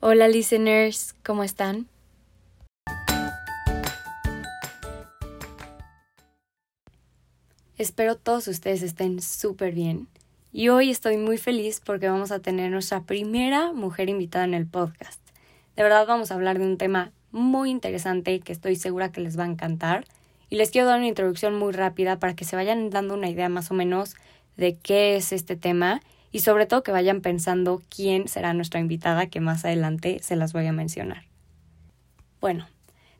Hola listeners, ¿cómo están? Espero todos ustedes estén súper bien. Y hoy estoy muy feliz porque vamos a tener nuestra primera mujer invitada en el podcast. De verdad vamos a hablar de un tema muy interesante que estoy segura que les va a encantar. Y les quiero dar una introducción muy rápida para que se vayan dando una idea más o menos de qué es este tema y sobre todo que vayan pensando quién será nuestra invitada que más adelante se las voy a mencionar. Bueno,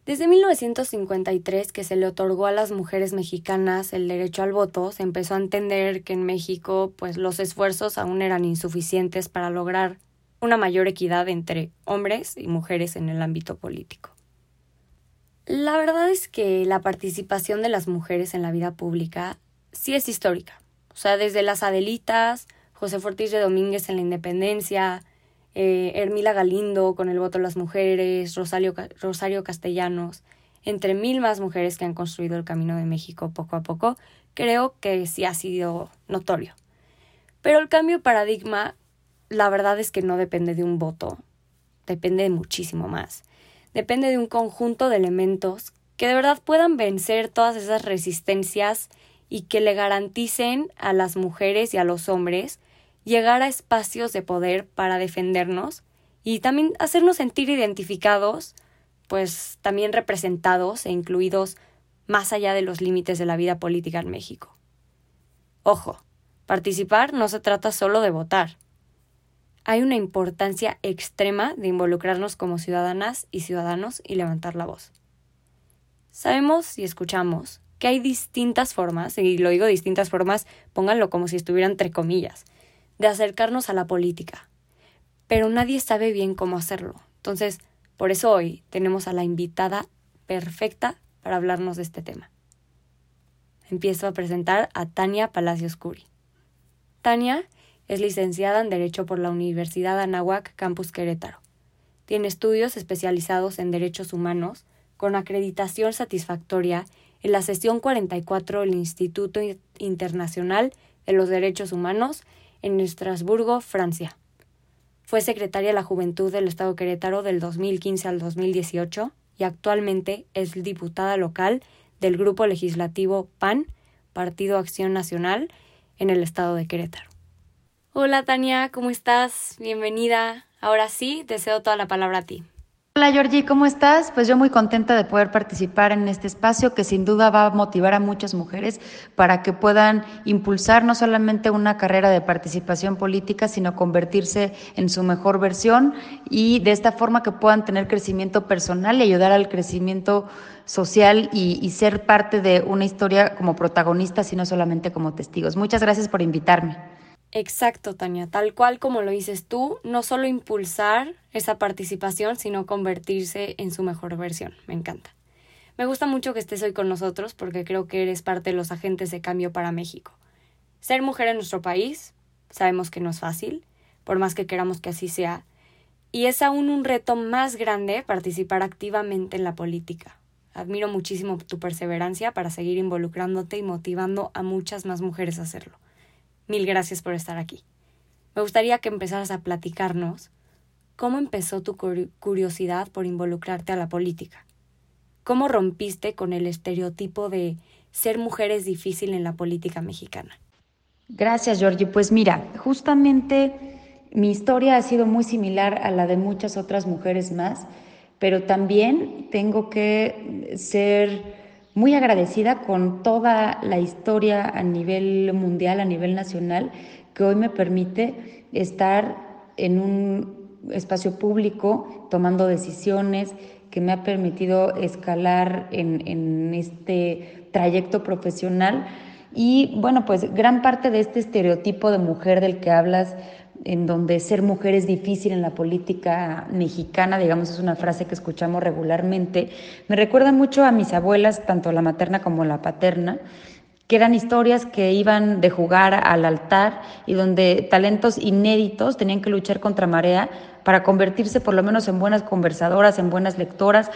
desde 1953 que se le otorgó a las mujeres mexicanas el derecho al voto, se empezó a entender que en México pues los esfuerzos aún eran insuficientes para lograr una mayor equidad entre hombres y mujeres en el ámbito político. La verdad es que la participación de las mujeres en la vida pública sí es histórica. O sea, desde las Adelitas, José Fortis de Domínguez en la Independencia, eh, Hermila Galindo con el voto de las mujeres, Rosario, Rosario Castellanos, entre mil más mujeres que han construido el camino de México poco a poco, creo que sí ha sido notorio. Pero el cambio de paradigma, la verdad es que no depende de un voto, depende de muchísimo más. Depende de un conjunto de elementos que de verdad puedan vencer todas esas resistencias y que le garanticen a las mujeres y a los hombres llegar a espacios de poder para defendernos y también hacernos sentir identificados, pues también representados e incluidos más allá de los límites de la vida política en México. Ojo, participar no se trata solo de votar. Hay una importancia extrema de involucrarnos como ciudadanas y ciudadanos y levantar la voz. Sabemos y escuchamos que hay distintas formas, y lo digo distintas formas, pónganlo como si estuvieran entre comillas, de acercarnos a la política. Pero nadie sabe bien cómo hacerlo. Entonces, por eso hoy tenemos a la invitada perfecta para hablarnos de este tema. Empiezo a presentar a Tania Palacios Curi. Tania es licenciada en Derecho por la Universidad Anáhuac Campus Querétaro. Tiene estudios especializados en derechos humanos con acreditación satisfactoria en la sesión 44 del Instituto Internacional de los Derechos Humanos en Estrasburgo, Francia. Fue secretaria de la Juventud del Estado Querétaro del 2015 al 2018 y actualmente es diputada local del Grupo Legislativo PAN, Partido Acción Nacional, en el Estado de Querétaro. Hola Tania, ¿cómo estás? Bienvenida. Ahora sí, deseo toda la palabra a ti. Hola Georgie, ¿cómo estás? Pues yo muy contenta de poder participar en este espacio que sin duda va a motivar a muchas mujeres para que puedan impulsar no solamente una carrera de participación política, sino convertirse en su mejor versión y de esta forma que puedan tener crecimiento personal y ayudar al crecimiento social y, y ser parte de una historia como protagonistas y no solamente como testigos. Muchas gracias por invitarme. Exacto, Tania, tal cual como lo dices tú, no solo impulsar esa participación, sino convertirse en su mejor versión. Me encanta. Me gusta mucho que estés hoy con nosotros porque creo que eres parte de los agentes de cambio para México. Ser mujer en nuestro país, sabemos que no es fácil, por más que queramos que así sea, y es aún un reto más grande participar activamente en la política. Admiro muchísimo tu perseverancia para seguir involucrándote y motivando a muchas más mujeres a hacerlo. Mil gracias por estar aquí. Me gustaría que empezaras a platicarnos cómo empezó tu curiosidad por involucrarte a la política. ¿Cómo rompiste con el estereotipo de ser mujer es difícil en la política mexicana? Gracias, Georgie. Pues mira, justamente mi historia ha sido muy similar a la de muchas otras mujeres más, pero también tengo que ser muy agradecida con toda la historia a nivel mundial, a nivel nacional, que hoy me permite estar en un espacio público tomando decisiones, que me ha permitido escalar en, este trayecto profesional. Y bueno, pues gran parte de este estereotipo de mujer del que hablas en donde ser mujer es difícil en la política mexicana, digamos, es una frase que escuchamos regularmente, me recuerda mucho a mis abuelas, tanto la materna como la paterna, que eran historias que iban de jugar al altar y donde talentos inéditos tenían que luchar contra marea para convertirse por lo menos en buenas conversadoras, en buenas lectoras.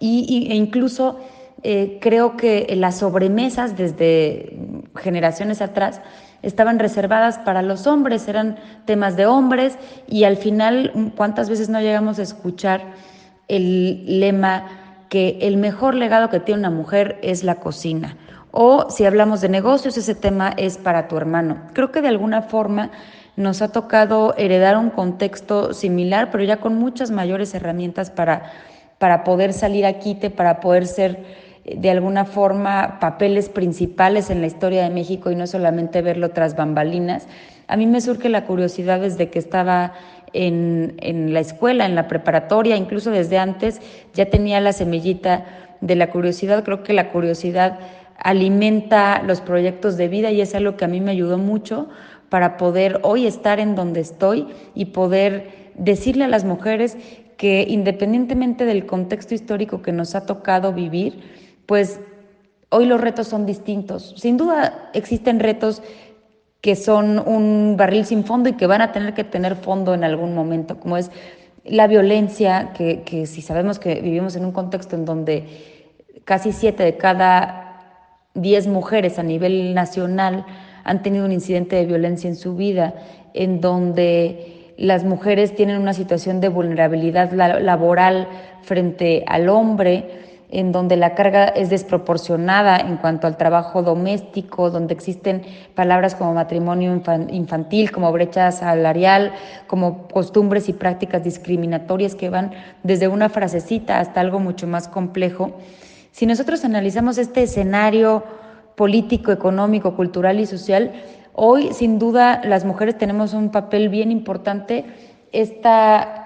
Y, e incluso eh, creo que las sobremesas desde generaciones atrás estaban reservadas para los hombres, eran temas de hombres y al final, ¿cuántas veces no llegamos a escuchar el lema que el mejor legado que tiene una mujer es la cocina? O si hablamos de negocios, ese tema es para tu hermano. Creo que de alguna forma nos ha tocado heredar un contexto similar, pero ya con muchas mayores herramientas para, para poder salir a quite, para poder ser de alguna forma papeles principales en la historia de México y no solamente verlo tras bambalinas. A mí me surge la curiosidad desde que estaba en, en, la escuela, en la preparatoria, incluso desde antes, ya tenía la semillita de la curiosidad. Creo que la curiosidad alimenta los proyectos de vida y es algo que a mí me ayudó mucho para poder hoy estar en donde estoy y poder decirle a las mujeres que independientemente del contexto histórico que nos ha tocado vivir, pues hoy los retos son distintos. Sin duda existen retos que son un barril sin fondo y que van a tener que tener fondo en algún momento, como es la violencia, que, que si sabemos que vivimos en un contexto en donde casi siete de cada diez mujeres a nivel nacional han tenido un incidente de violencia en su vida, en donde las mujeres tienen una situación de vulnerabilidad laboral frente al hombre, en donde la carga es desproporcionada en cuanto al trabajo doméstico, donde existen palabras como matrimonio infantil, como brecha salarial, como costumbres y prácticas discriminatorias que van desde una frasecita hasta algo mucho más complejo. Si nosotros analizamos este escenario político, económico, cultural y social, hoy sin duda las mujeres tenemos un papel bien importante. Esta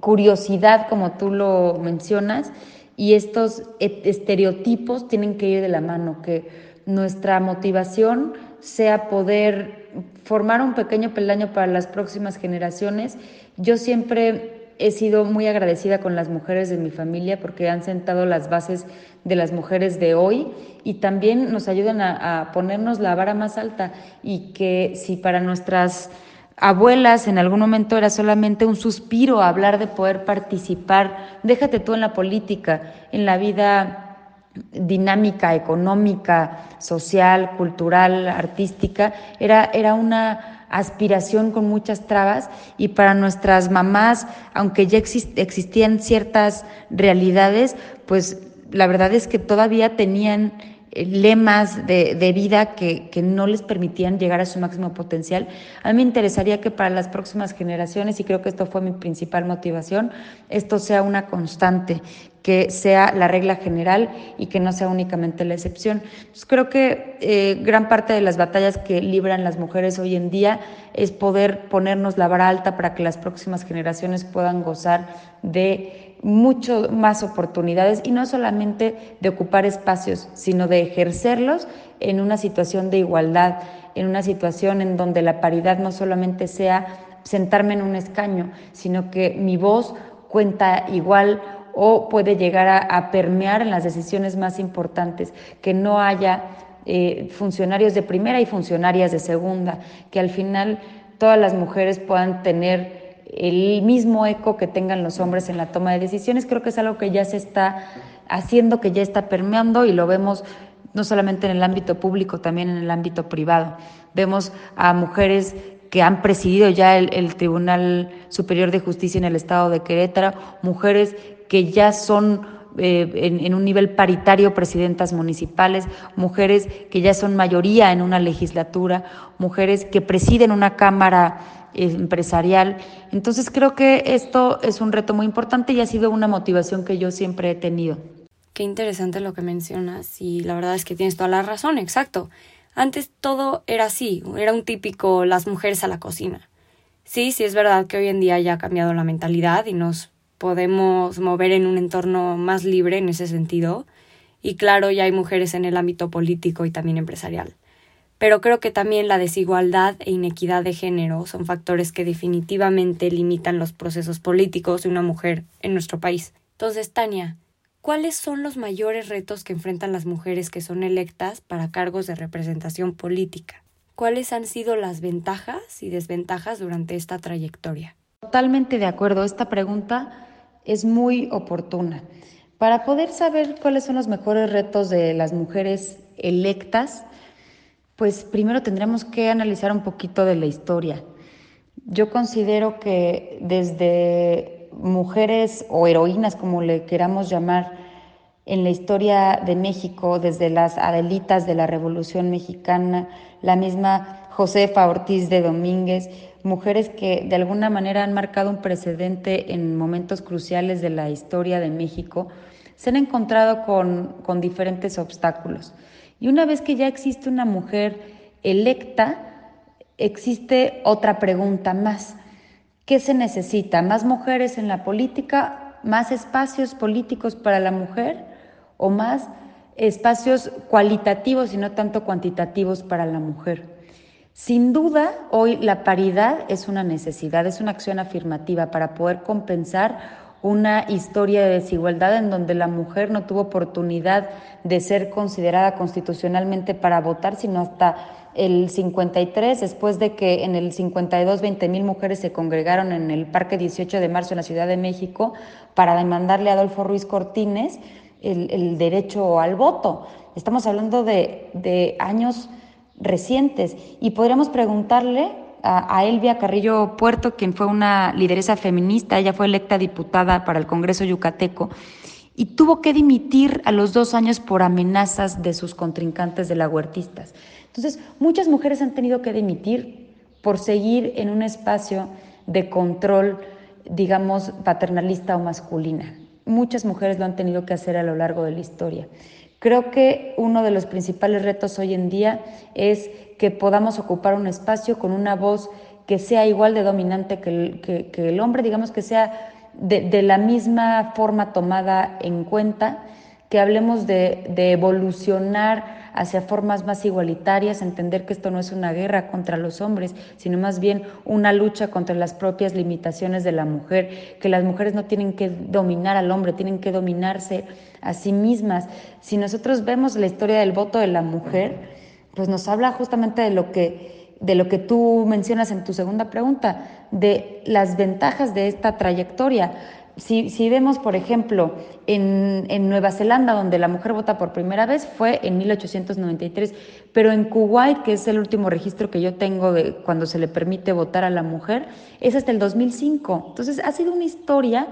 curiosidad, como tú lo mencionas, y estos estereotipos tienen que ir de la mano, que nuestra motivación sea poder formar un pequeño peldaño para las próximas generaciones. Yo siempre he sido muy agradecida con las mujeres de mi familia porque han sentado las bases de las mujeres de hoy y también nos ayudan a, ponernos la vara más alta y que si para nuestras abuelas en algún momento era solamente un suspiro hablar de poder participar, déjate tú en la política, en la vida dinámica, económica, social, cultural, artística, era, era una aspiración con muchas trabas y para nuestras mamás, aunque ya existían ciertas realidades, pues la verdad es que todavía tenían lemas de, de vida que, que, no les permitían llegar a su máximo potencial. A mí me interesaría que para las próximas generaciones, y creo que esto fue mi principal motivación, esto sea una constante, que sea la regla general y que no sea únicamente la excepción. creo que eh, gran parte de las batallas que libran las mujeres hoy en día es poder ponernos la vara alta para que las próximas generaciones puedan gozar de mucho más oportunidades y no solamente de ocupar espacios, sino de ejercerlos en una situación de igualdad, en una situación en donde la paridad no solamente sea sentarme en un escaño, sino que mi voz cuenta igual o puede llegar a, permear en las decisiones más importantes, que no haya eh, funcionarios de primera y funcionarias de segunda, que al final todas las mujeres puedan tener el mismo eco que tengan los hombres en la toma de decisiones. Creo que es algo que ya se está haciendo, que ya está permeando y lo vemos no solamente en el ámbito público, también en el ámbito privado. Vemos a mujeres que han presidido ya el, Tribunal Superior de Justicia en el Estado de Querétaro, mujeres que ya son eh, en, un nivel paritario presidentas municipales, mujeres que ya son mayoría en una legislatura, mujeres que presiden una cámara empresarial. Entonces creo que esto es un reto muy importante y ha sido una motivación que yo siempre he tenido. Qué interesante lo que mencionas y la verdad es que tienes toda la razón, exacto. Antes todo era así, era un típico las mujeres a la cocina. Sí, sí es verdad que hoy en día ya ha cambiado la mentalidad y nos podemos mover en un entorno más libre en ese sentido. Y claro, ya hay mujeres en el ámbito político y también empresarial. Pero creo que también la desigualdad e inequidad de género son factores que definitivamente limitan los procesos políticos de una mujer en nuestro país. Entonces, Tania, ¿cuáles son los mayores retos que enfrentan las mujeres que son electas para cargos de representación política? ¿Cuáles han sido las ventajas y desventajas durante esta trayectoria? Totalmente de acuerdo. Esta pregunta es muy oportuna. Para poder saber cuáles son los mejores retos de las mujeres electas, pues primero tendríamos que analizar un poquito de la historia. Yo considero que desde mujeres o heroínas, como le queramos llamar, en la historia de México, desde las Adelitas de la Revolución Mexicana, la misma Josefa Ortiz de Domínguez, mujeres que de alguna manera han marcado un precedente en momentos cruciales de la historia de México, se han encontrado con, con diferentes obstáculos. Y una vez que ya existe una mujer electa, existe otra pregunta más. ¿Qué se necesita? ¿Más mujeres en la política? ¿Más espacios políticos para la mujer? ¿O más espacios cualitativos y no tanto cuantitativos para la mujer? Sin duda, hoy la paridad es una necesidad, es una acción afirmativa para poder compensar una historia de desigualdad en donde la mujer no tuvo oportunidad de ser considerada constitucionalmente para votar, sino hasta el 53, después de que en el 52 20 mil mujeres se congregaron en el Parque 18 de Marzo en la Ciudad de México para demandarle a Adolfo Ruiz Cortines el, derecho al voto. Estamos hablando de, de años recientes y podríamos preguntarle a, Elvia Carrillo Puerto, quien fue una lideresa feminista, ella fue electa diputada para el Congreso Yucateco y tuvo que dimitir a los dos años por amenazas de sus contrincantes de la huertistas. Entonces, muchas mujeres han tenido que dimitir por seguir en un espacio de control, digamos, paternalista o masculina. Muchas mujeres lo han tenido que hacer a lo largo de la historia. Creo que uno de los principales retos hoy en día es que podamos ocupar un espacio con una voz que sea igual de dominante que el, el hombre, digamos que sea de, la misma forma tomada en cuenta, que hablemos de, de evolucionar hacia formas más igualitarias, entender que esto no es una guerra contra los hombres, sino más bien una lucha contra las propias limitaciones de la mujer, que las mujeres no tienen que dominar al hombre, tienen que dominarse a sí mismas. Si nosotros vemos la historia del voto de la mujer, pues nos habla justamente de lo que de lo que tú mencionas en tu segunda pregunta, de las ventajas de esta trayectoria. Si, vemos, por ejemplo, en, Nueva Zelanda, donde la mujer vota por primera vez, fue en 1893, pero en Kuwait, que es el último registro que yo tengo de cuando se le permite votar a la mujer, es hasta el 2005. Entonces, ha sido una historia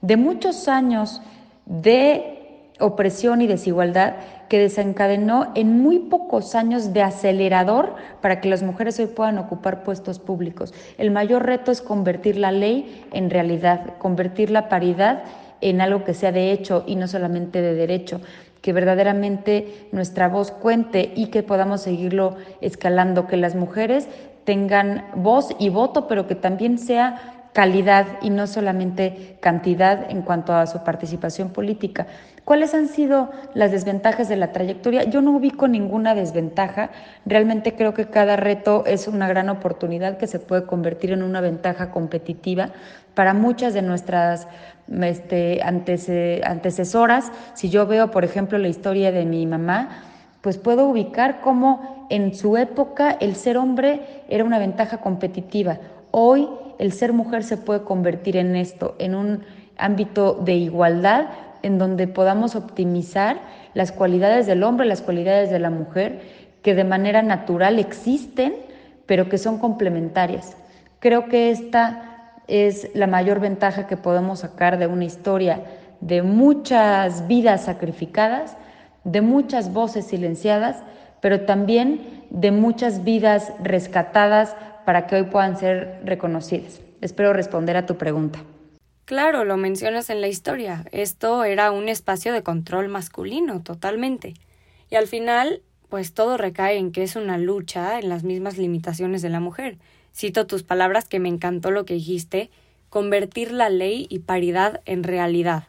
de muchos años de opresión y desigualdad que desencadenó en muy pocos años de acelerador para que las mujeres hoy puedan ocupar puestos públicos. El mayor reto es convertir la ley en realidad, convertir la paridad en algo que sea de hecho y no solamente de derecho que verdaderamente nuestra voz cuente y que podamos seguirlo escalando, que las mujeres tengan voz y voto, pero que también sea calidad y no solamente cantidad en cuanto a su participación política. ¿Cuáles han sido las desventajas de la trayectoria? Yo no ubico ninguna desventaja. Realmente creo que cada reto es una gran oportunidad que se puede convertir en una ventaja competitiva para muchas de nuestras este, antecesoras. Si yo veo, por ejemplo, la historia de mi mamá, pues puedo ubicar cómo en su época el ser hombre era una ventaja competitiva. Hoy el ser mujer se puede convertir en esto, en un ámbito de igualdad, en donde podamos optimizar las cualidades del hombre, las cualidades de la mujer, que de manera natural existen, pero que son complementarias. Creo que esta es la mayor ventaja que podemos sacar de una historia de muchas vidas sacrificadas, de muchas voces silenciadas, pero también de muchas vidas rescatadas para que hoy puedan ser reconocidas. Espero responder a tu pregunta. Claro, lo mencionas en la historia. Esto era un espacio de control masculino, totalmente. Y al final, pues todo recae en que es una lucha en las mismas limitaciones de la mujer. Cito tus palabras que me encantó lo que dijiste, convertir la ley y paridad en realidad.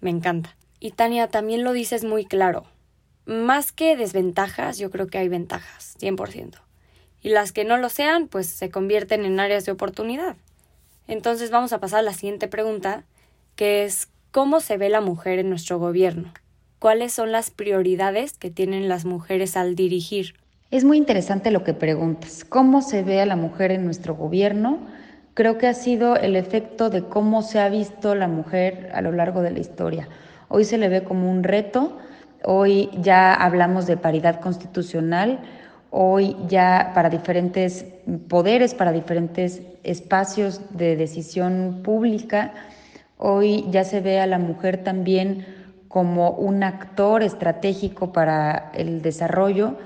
Me encanta. Y Tania, también lo dices muy claro. Más que desventajas, yo creo que hay ventajas, 100%. Y las que no lo sean, pues se convierten en áreas de oportunidad. Entonces vamos a pasar a la siguiente pregunta, que es ¿cómo se ve la mujer en nuestro gobierno? ¿Cuáles son las prioridades que tienen las mujeres al dirigir? Es muy interesante lo que preguntas. ¿Cómo se ve a la mujer en nuestro gobierno? Creo que ha sido el efecto de cómo se ha visto la mujer a lo largo de la historia. Hoy se le ve como un reto, hoy ya hablamos de paridad constitucional, hoy ya para diferentes poderes, para diferentes espacios de decisión pública. Hoy ya se ve a la mujer también como un actor estratégico para el desarrollo.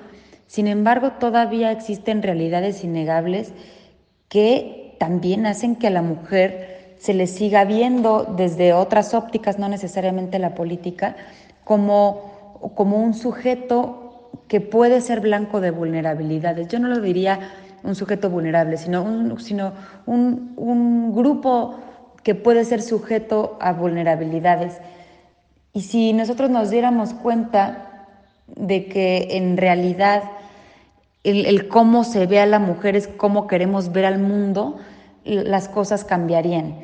Sin embargo, todavía existen realidades innegables que también hacen que a la mujer se le siga viendo desde otras ópticas, no necesariamente la política, como, como un sujeto que puede ser blanco de vulnerabilidades. Yo no lo diría un sujeto vulnerable, sino un, sino un, un grupo que puede ser sujeto a vulnerabilidades. Y si nosotros nos diéramos cuenta de que en realidad el, cómo se ve a la mujer es cómo queremos ver al mundo, las cosas cambiarían.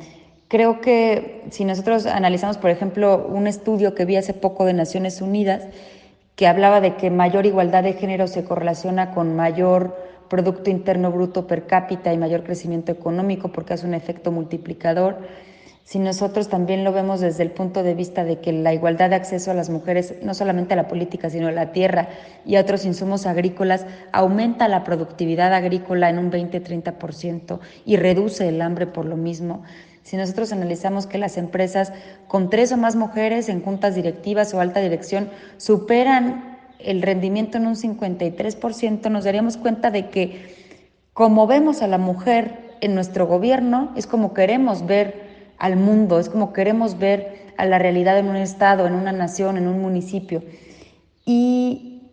Creo que si nosotros analizamos, por ejemplo, un estudio que vi hace poco de Naciones Unidas, que hablaba de que mayor igualdad de género se correlaciona con mayor Producto Interno Bruto per cápita y mayor crecimiento económico porque es un efecto multiplicador si nosotros también lo vemos desde el punto de vista de que la igualdad de acceso a las mujeres, no solamente a la política, sino a la tierra y a otros insumos agrícolas, aumenta la productividad agrícola en un 20-30% y reduce el hambre por lo mismo. Si nosotros analizamos que las empresas con tres o más mujeres en juntas directivas o alta dirección superan el rendimiento en un 53%, nos daríamos cuenta de que como vemos a la mujer en nuestro gobierno, es como queremos ver al mundo, es como queremos ver a la realidad en un estado, en una nación, en un municipio. ¿Y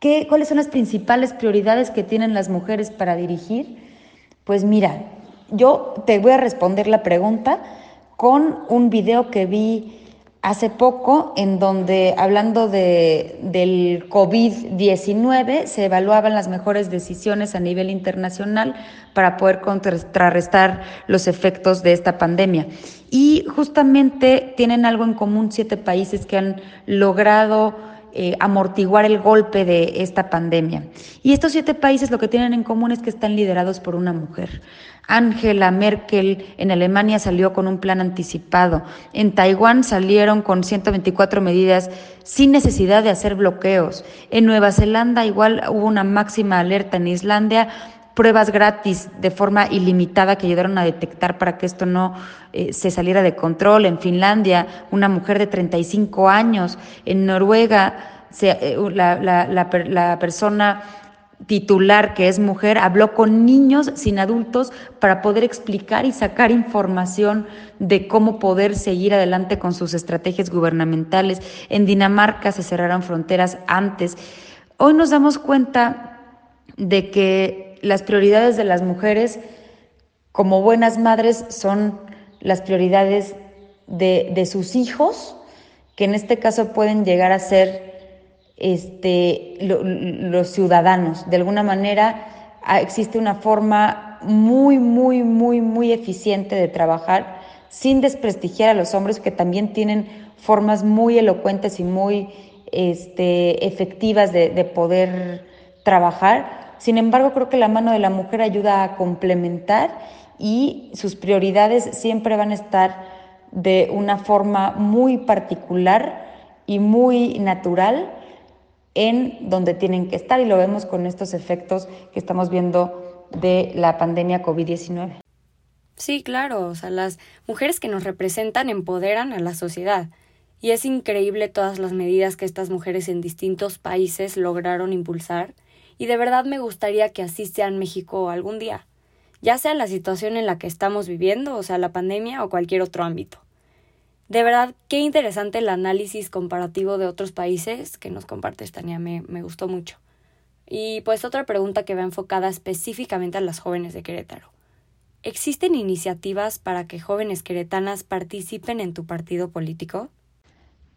qué, cuáles son las principales prioridades que tienen las mujeres para dirigir? Pues mira, yo te voy a responder la pregunta con un video que vi hace poco en donde, hablando de, del COVID-19, se evaluaban las mejores decisiones a nivel internacional para poder contrarrestar los efectos de esta pandemia. Y justamente tienen algo en común siete países que han logrado eh, amortiguar el golpe de esta pandemia. Y estos siete países lo que tienen en común es que están liderados por una mujer. Angela Merkel en Alemania salió con un plan anticipado. En Taiwán salieron con 124 medidas sin necesidad de hacer bloqueos. En Nueva Zelanda igual hubo una máxima alerta. En Islandia pruebas gratis de forma ilimitada que ayudaron a detectar para que esto no eh, se saliera de control. En Finlandia, una mujer de 35 años. En Noruega, eh, la, la persona titular, que es mujer, habló con niños sin adultos para poder explicar y sacar información de cómo poder seguir adelante con sus estrategias gubernamentales. En Dinamarca se cerraron fronteras antes. Hoy nos damos cuenta de que las prioridades de las mujeres como buenas madres son las prioridades de, de sus hijos, que en este caso pueden llegar a ser este, los ciudadanos. De alguna manera ah, existe una forma muy, muy, muy, muy eficiente de trabajar sin desprestigiar a los hombres que también tienen formas muy elocuentes y muy este, efectivas de, de poder trabajar. Sin embargo, creo que la mano de la mujer ayuda a complementar y sus prioridades siempre van a estar de una forma muy particular y muy natural en donde tienen que estar y lo vemos con estos efectos que estamos viendo de la pandemia COVID-19. Sí, claro, o sea, las mujeres que nos representan empoderan a la sociedad. Y es increíble todas las medidas que estas mujeres en distintos países lograron impulsar. Y de verdad me gustaría que así sea en México algún día, ya sea la situación en la que estamos viviendo, o sea, la pandemia o cualquier otro ámbito. De verdad, qué interesante el análisis comparativo de otros países que nos compartes, Tania, me, me gustó mucho. Y pues otra pregunta que va enfocada específicamente a las jóvenes de Querétaro. ¿Existen iniciativas para que jóvenes queretanas participen en tu partido político?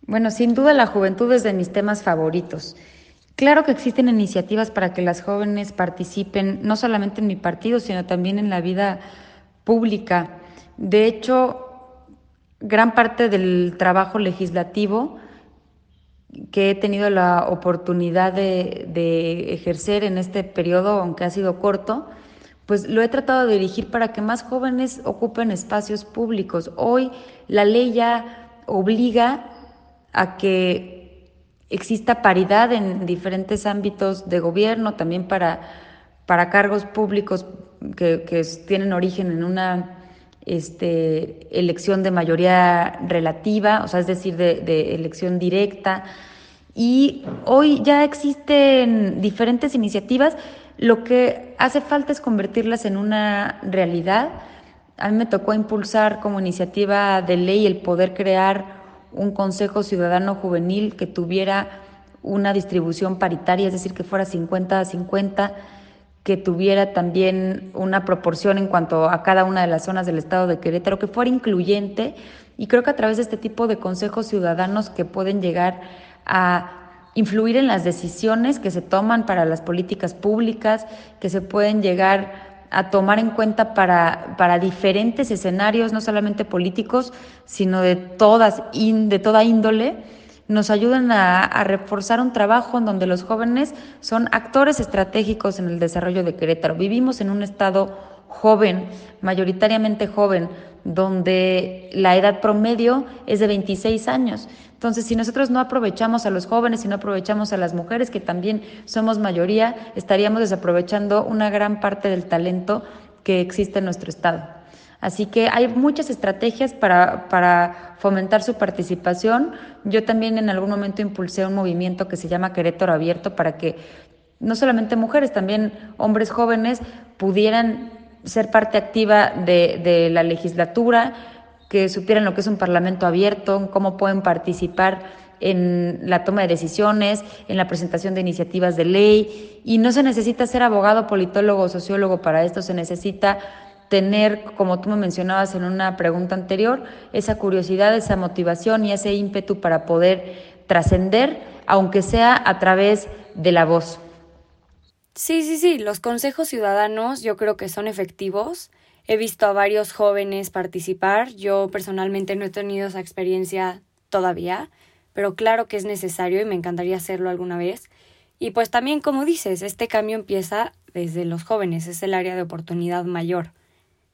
Bueno, sin duda la juventud es de mis temas favoritos. Claro que existen iniciativas para que las jóvenes participen no solamente en mi partido, sino también en la vida pública. De hecho, gran parte del trabajo legislativo que he tenido la oportunidad de, ejercer en este periodo, aunque ha sido corto, pues lo he tratado de dirigir para que más jóvenes ocupen espacios públicos. Hoy la ley ya obliga a que exista paridad en diferentes ámbitos de gobierno, también para, para cargos públicos que, tienen origen en una este, elección de mayoría relativa, o sea, es decir, de, de elección directa. Y hoy ya existen diferentes iniciativas, lo que hace falta es convertirlas en una realidad. A mí me tocó impulsar como iniciativa de ley el poder crear un Consejo Ciudadano Juvenil que tuviera una distribución paritaria, es decir, que fuera 50 a 50 que tuviera también una proporción en cuanto a cada una de las zonas del estado de Querétaro, que fuera incluyente. Y creo que a través de este tipo de consejos ciudadanos que pueden llegar a influir en las decisiones que se toman para las políticas públicas, que se pueden llegar a tomar en cuenta para, para diferentes escenarios, no solamente políticos, sino de, todas, de toda índole nos ayudan a, reforzar un trabajo en donde los jóvenes son actores estratégicos en el desarrollo de Querétaro. Vivimos en un estado joven, mayoritariamente joven, donde la edad promedio es de 26 años. Entonces, si nosotros no aprovechamos a los jóvenes, si no aprovechamos a las mujeres, que también somos mayoría, estaríamos desaprovechando una gran parte del talento que existe en nuestro estado. Así que hay muchas estrategias para, para, fomentar su participación. Yo también en algún momento impulsé un movimiento que se llama Querétaro Abierto para que no solamente mujeres, también hombres jóvenes pudieran ser parte activa de, la legislatura, que supieran lo que es un parlamento abierto, cómo pueden participar en la toma de decisiones, en la presentación de iniciativas de ley. Y no se necesita ser abogado, politólogo o sociólogo para esto, se necesita tener, como tú me mencionabas en una pregunta anterior, esa curiosidad, esa motivación y ese ímpetu para poder trascender, aunque sea a través de la voz. Sí, sí, sí, los consejos ciudadanos yo creo que son efectivos. He visto a varios jóvenes participar. Yo personalmente no he tenido esa experiencia todavía, pero claro que es necesario y me encantaría hacerlo alguna vez. Y pues también, como dices, este cambio empieza desde los jóvenes, es el área de oportunidad mayor.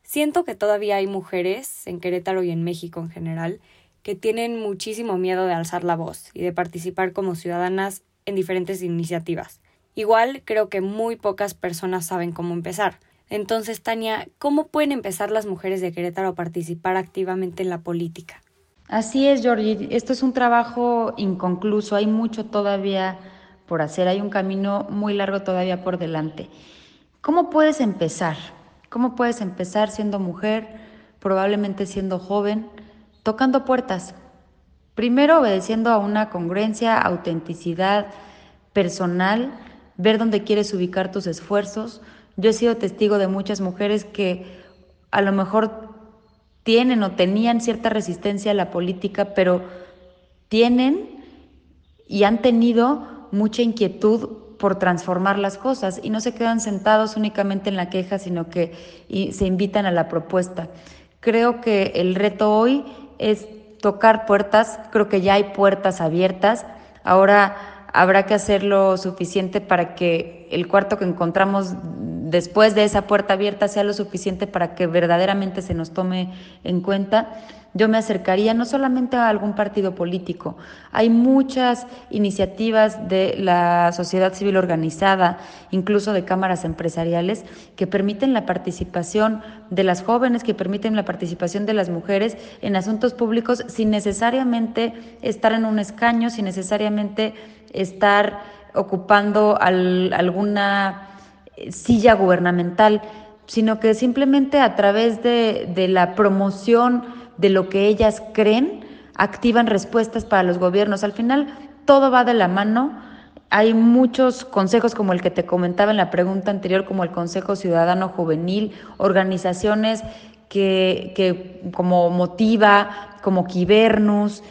Siento que todavía hay mujeres en Querétaro y en México en general que tienen muchísimo miedo de alzar la voz y de participar como ciudadanas en diferentes iniciativas. Igual creo que muy pocas personas saben cómo empezar. Entonces, Tania, ¿cómo pueden empezar las mujeres de Querétaro a participar activamente en la política? Así es, Georgie. Esto es un trabajo inconcluso. Hay mucho todavía por hacer. Hay un camino muy largo todavía por delante. ¿Cómo puedes empezar? ¿Cómo puedes empezar siendo mujer, probablemente siendo joven, tocando puertas? Primero obedeciendo a una congruencia, autenticidad personal, ver dónde quieres ubicar tus esfuerzos. Yo he sido testigo de muchas mujeres que a lo mejor tienen o tenían cierta resistencia a la política, pero tienen y han tenido mucha inquietud por transformar las cosas y no se quedan sentados únicamente en la queja, sino que se invitan a la propuesta. Creo que el reto hoy es tocar puertas, creo que ya hay puertas abiertas, ahora habrá que hacer lo suficiente para que el cuarto que encontramos después de esa puerta abierta sea lo suficiente para que verdaderamente se nos tome en cuenta yo me acercaría no solamente a algún partido político, hay muchas iniciativas de la sociedad civil organizada, incluso de cámaras empresariales, que permiten la participación de las jóvenes, que permiten la participación de las mujeres en asuntos públicos sin necesariamente estar en un escaño, sin necesariamente estar ocupando alguna silla gubernamental, sino que simplemente a través de, de la promoción, de lo que ellas creen, activan respuestas para los gobiernos. Al final, todo va de la mano. Hay muchos consejos como el que te comentaba en la pregunta anterior, como el Consejo Ciudadano Juvenil, organizaciones que, que como Motiva, como Quibernus,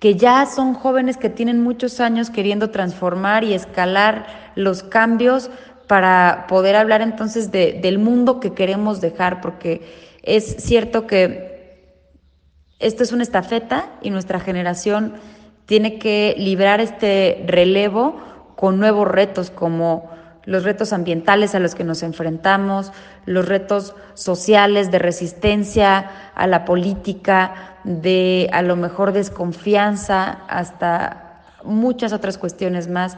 que ya son jóvenes que tienen muchos años queriendo transformar y escalar los cambios para poder hablar entonces de, del mundo que queremos dejar, porque es cierto que esto es una estafeta y nuestra generación tiene que librar este relevo con nuevos retos como los retos ambientales a los que nos enfrentamos, los retos sociales de resistencia a la política, de a lo mejor desconfianza hasta muchas otras cuestiones más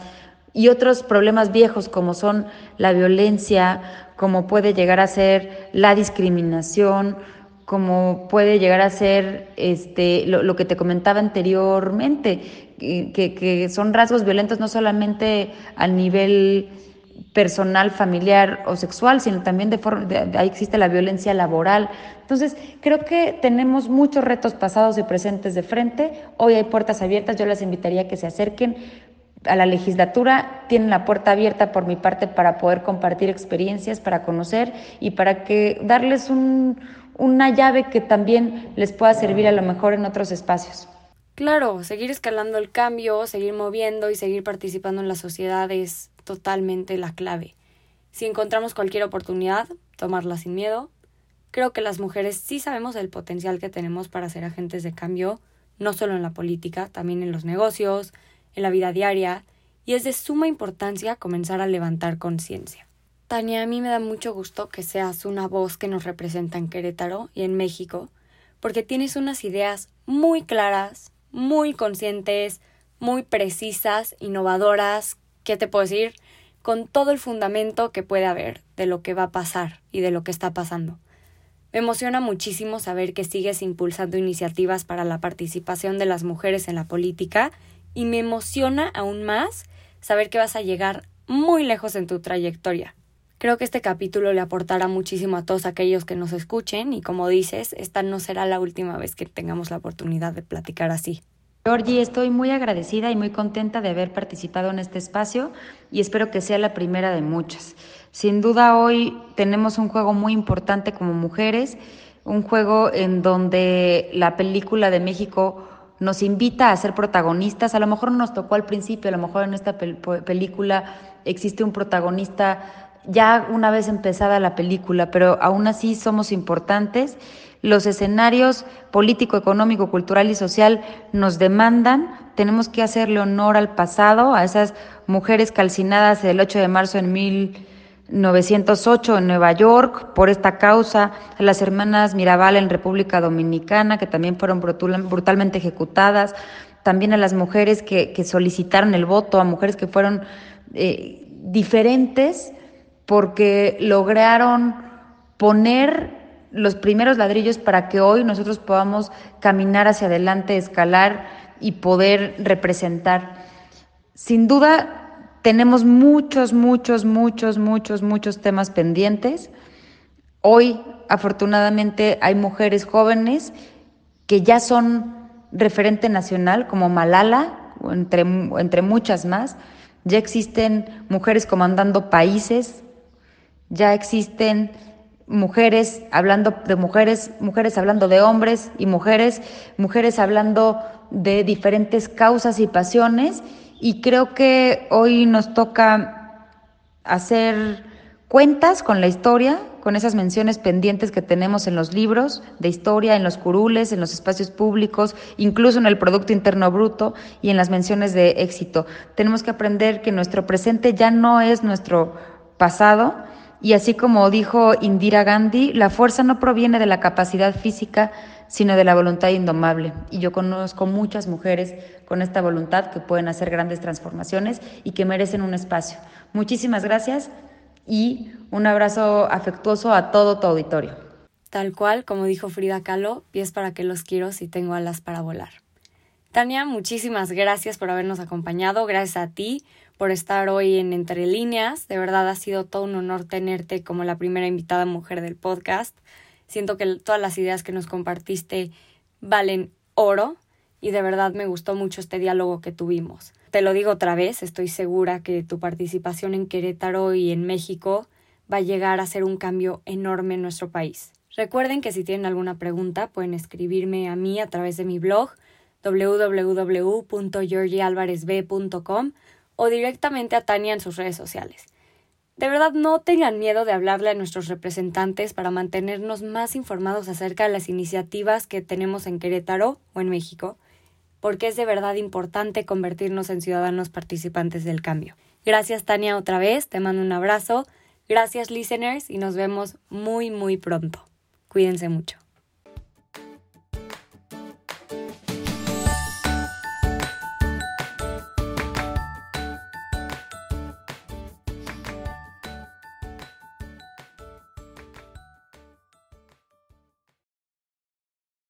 y otros problemas viejos como son la violencia, como puede llegar a ser la discriminación, como puede llegar a ser este, lo, que te comentaba anteriormente, que, que, son rasgos violentos no solamente a nivel personal, familiar o sexual, sino también de forma, ahí existe la violencia laboral. Entonces, creo que tenemos muchos retos pasados y presentes de frente. Hoy hay puertas abiertas, yo las invitaría a que se acerquen a la legislatura, tienen la puerta abierta por mi parte para poder compartir experiencias, para conocer y para que darles un, una llave que también les pueda servir a lo mejor en otros espacios. Claro, seguir escalando el cambio, seguir moviendo y seguir participando en la sociedad es totalmente la clave. Si encontramos cualquier oportunidad, tomarla sin miedo. Creo que las mujeres sí sabemos el potencial que tenemos para ser agentes de cambio, no solo en la política, también en los negocios, en la vida diaria, y es de suma importancia comenzar a levantar conciencia. Tania, a mí me da mucho gusto que seas una voz que nos representa en Querétaro y en México, porque tienes unas ideas muy claras, muy conscientes, muy precisas, innovadoras, ¿qué te puedo decir? Con todo el fundamento que puede haber de lo que va a pasar y de lo que está pasando. Me emociona muchísimo saber que sigues impulsando iniciativas para la participación de las mujeres en la política y me emociona aún más saber que vas a llegar muy lejos en tu trayectoria. Creo que este capítulo le aportará muchísimo a todos aquellos que nos escuchen y como dices, esta no será la última vez que tengamos la oportunidad de platicar así. Georgie, estoy muy agradecida y muy contenta de haber participado en este espacio y espero que sea la primera de muchas. Sin duda hoy tenemos un juego muy importante como mujeres, un juego en donde la película de México nos invita a ser protagonistas. A lo mejor no nos tocó al principio, a lo mejor en esta película existe un protagonista ya una vez empezada la película, pero aún así somos importantes. Los escenarios político, económico, cultural y social nos demandan. Tenemos que hacerle honor al pasado, a esas mujeres calcinadas el 8 de marzo en mil 908 en Nueva York por esta causa, a las hermanas Mirabal en República Dominicana, que también fueron brutalmente ejecutadas, también a las mujeres que, solicitaron el voto, a mujeres que fueron eh, diferentes porque lograron poner los primeros ladrillos para que hoy nosotros podamos caminar hacia adelante, escalar y poder representar. Sin duda, tenemos muchos, muchos, muchos, muchos, muchos temas pendientes. Hoy, afortunadamente, hay mujeres jóvenes que ya son referente nacional, como Malala, entre, entre muchas más. Ya existen mujeres comandando países, ya existen mujeres hablando de mujeres, mujeres hablando de hombres y mujeres, mujeres hablando de diferentes causas y pasiones y creo que hoy nos toca hacer cuentas con la historia, con esas menciones pendientes que tenemos en los libros de historia, en los curules, en los espacios públicos, incluso en el Producto Interno Bruto y en las menciones de éxito. Tenemos que aprender que nuestro presente ya no es nuestro pasado y así como dijo Indira Gandhi, la fuerza no proviene de la capacidad física, sino de la voluntad indomable. Y yo conozco muchas mujeres con esta voluntad que pueden hacer grandes transformaciones y que merecen un espacio. Muchísimas gracias y un abrazo afectuoso a todo tu auditorio. Tal cual, como dijo Frida Kahlo, pies para que los quiero si tengo alas para volar. Tania, muchísimas gracias por habernos acompañado, gracias a ti por estar hoy en Entre Líneas. De verdad ha sido todo un honor tenerte como la primera invitada mujer del podcast. Siento que todas las ideas que nos compartiste valen oro y de verdad me gustó mucho este diálogo que tuvimos. Te lo digo otra vez, estoy segura que tu participación en Querétaro y en México va a llegar a ser un cambio enorme en nuestro país. Recuerden que si tienen alguna pregunta pueden escribirme a mí a través de mi blog www.georgiealvarezb.com o directamente a Tania en sus redes sociales. De verdad, no tengan miedo de hablarle a nuestros representantes para mantenernos más informados acerca de las iniciativas que tenemos en Querétaro o en México, porque es de verdad importante convertirnos en ciudadanos participantes del cambio. Gracias Tania otra vez, te mando un abrazo, gracias listeners y nos vemos muy muy pronto. Cuídense mucho.